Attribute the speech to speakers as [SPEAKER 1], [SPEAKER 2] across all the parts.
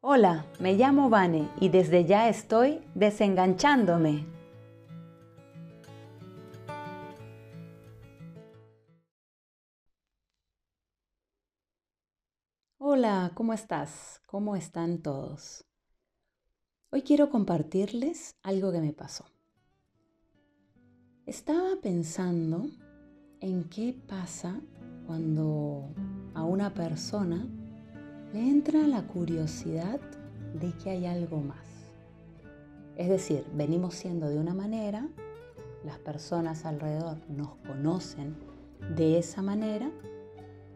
[SPEAKER 1] Hola, me llamo Vane y desde ya estoy desenganchándome. Hola, ¿cómo estás? ¿Cómo están todos? Hoy quiero compartirles algo que me pasó. Estaba pensando en qué pasa cuando a una persona le entra la curiosidad de que hay algo más. Es decir, venimos siendo de una manera, las personas alrededor nos conocen de esa manera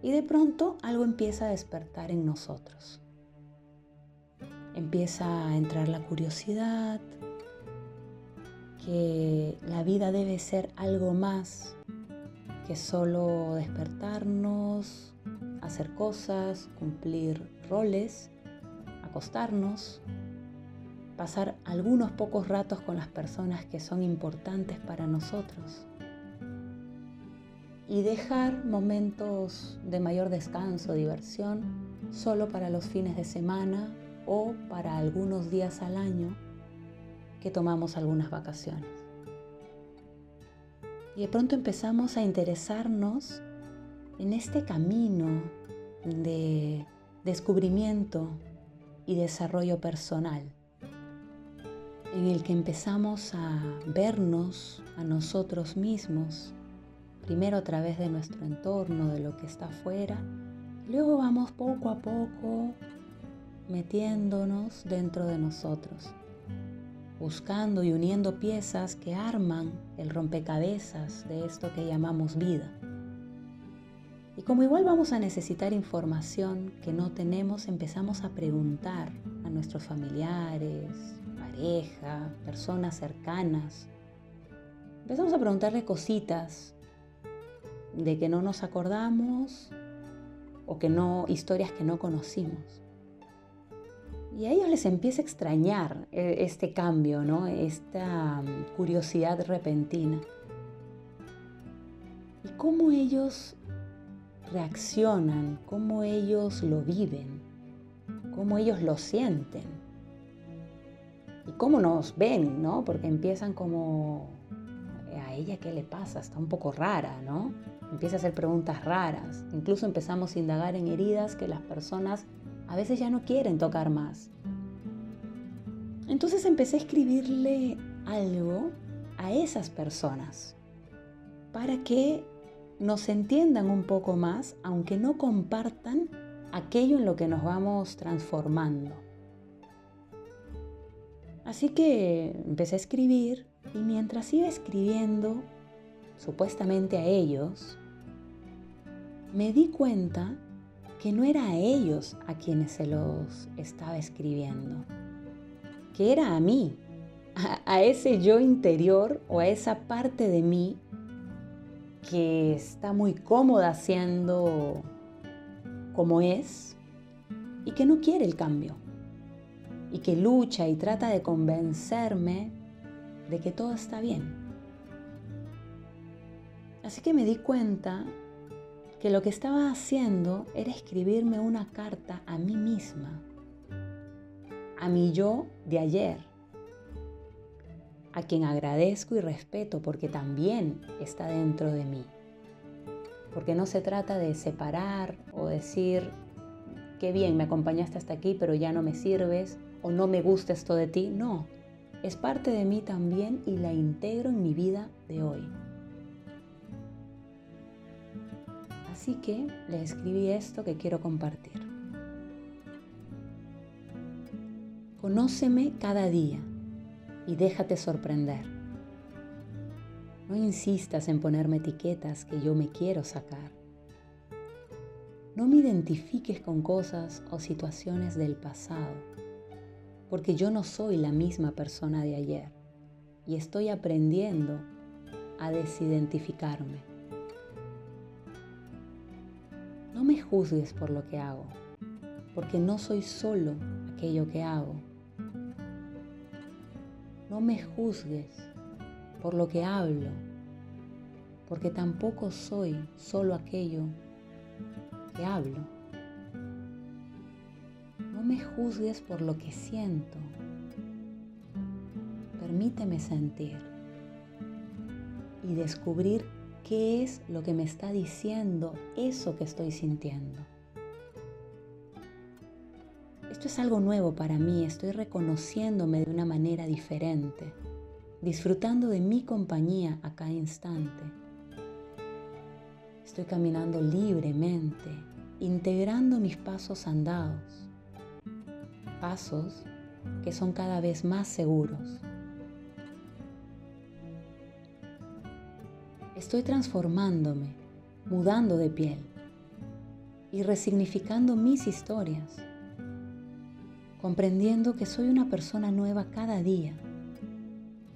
[SPEAKER 1] y de pronto algo empieza a despertar en nosotros. Empieza a entrar la curiosidad, que la vida debe ser algo más que solo despertarnos, hacer cosas, cumplir roles, acostarnos, pasar algunos pocos ratos con las personas que son importantes para nosotros y dejar momentos de mayor descanso, diversión, solo para los fines de semana o para algunos días al año que tomamos algunas vacaciones. Y de pronto empezamos a interesarnos en este camino de descubrimiento y desarrollo personal, en el que empezamos a vernos a nosotros mismos, primero a través de nuestro entorno, de lo que está afuera, luego vamos poco a poco metiéndonos dentro de nosotros, buscando y uniendo piezas que arman el rompecabezas de esto que llamamos vida. Y como igual vamos a necesitar información que no tenemos, empezamos a preguntar a nuestros familiares, pareja, personas cercanas. Empezamos a preguntarle cositas de que no nos acordamos o que no historias que no conocimos. Y a ellos les empieza a extrañar eh, este cambio, ¿no? Esta mm, curiosidad repentina. Y cómo ellos reaccionan, cómo ellos lo viven, cómo ellos lo sienten y cómo nos ven, ¿no? Porque empiezan como, a ella qué le pasa, está un poco rara, ¿no? Empieza a hacer preguntas raras, incluso empezamos a indagar en heridas que las personas a veces ya no quieren tocar más. Entonces empecé a escribirle algo a esas personas para que nos entiendan un poco más, aunque no compartan aquello en lo que nos vamos transformando. Así que empecé a escribir y mientras iba escribiendo, supuestamente a ellos, me di cuenta que no era a ellos a quienes se los estaba escribiendo, que era a mí, a, ese yo interior o a esa parte de mí que está muy cómoda siendo como es y que no quiere el cambio y que lucha y trata de convencerme de que todo está bien. Así que me di cuenta que lo que estaba haciendo era escribirme una carta a mí misma, a mi yo de ayer a quien agradezco y respeto porque también está dentro de mí. Porque no se trata de separar o decir, qué bien, me acompañaste hasta aquí, pero ya no me sirves o no me gusta esto de ti. No, es parte de mí también y la integro en mi vida de hoy. Así que le escribí esto que quiero compartir. Conóceme cada día y déjate sorprender. No insistas en ponerme etiquetas que yo me quiero sacar. No me identifiques con cosas o situaciones del pasado, porque yo no soy la misma persona de ayer y estoy aprendiendo a desidentificarme. No me juzgues por lo que hago, porque no soy solo aquello que hago no me juzgues por lo que hablo, porque tampoco soy solo aquello que hablo. No me juzgues por lo que siento. Permíteme sentir y descubrir qué es lo que me está diciendo eso que estoy sintiendo. Esto es algo nuevo para mí, estoy reconociéndome de una manera diferente, disfrutando de mi compañía a cada instante. Estoy caminando libremente, integrando mis pasos andados, pasos que son cada vez más seguros. Estoy transformándome, mudando de piel y resignificando mis historias, comprendiendo que soy una persona nueva cada día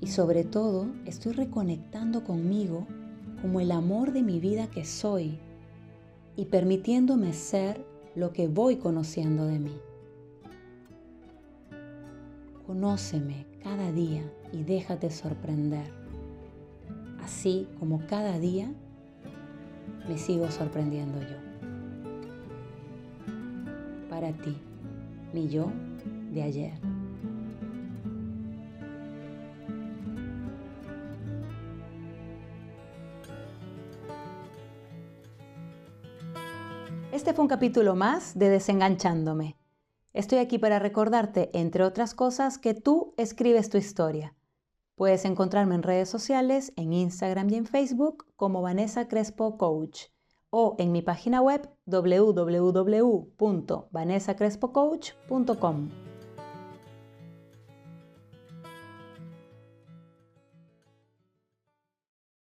[SPEAKER 1] y sobre todo estoy reconectando conmigo como el amor de mi vida que soy y permitiéndome ser lo que voy conociendo de mí. Conóceme cada día y déjate sorprender así como cada día me sigo sorprendiendo yo. Para ti, mi yo ayer. Este fue un capítulo más de Desenganchándome. Estoy aquí para recordarte, entre otras cosas, que tú escribes tu historia Puedes encontrarme en redes sociales, en Instagram y en Facebook como Vanessa Crespo Coach o en mi página web www.vanessacrespocoach.com.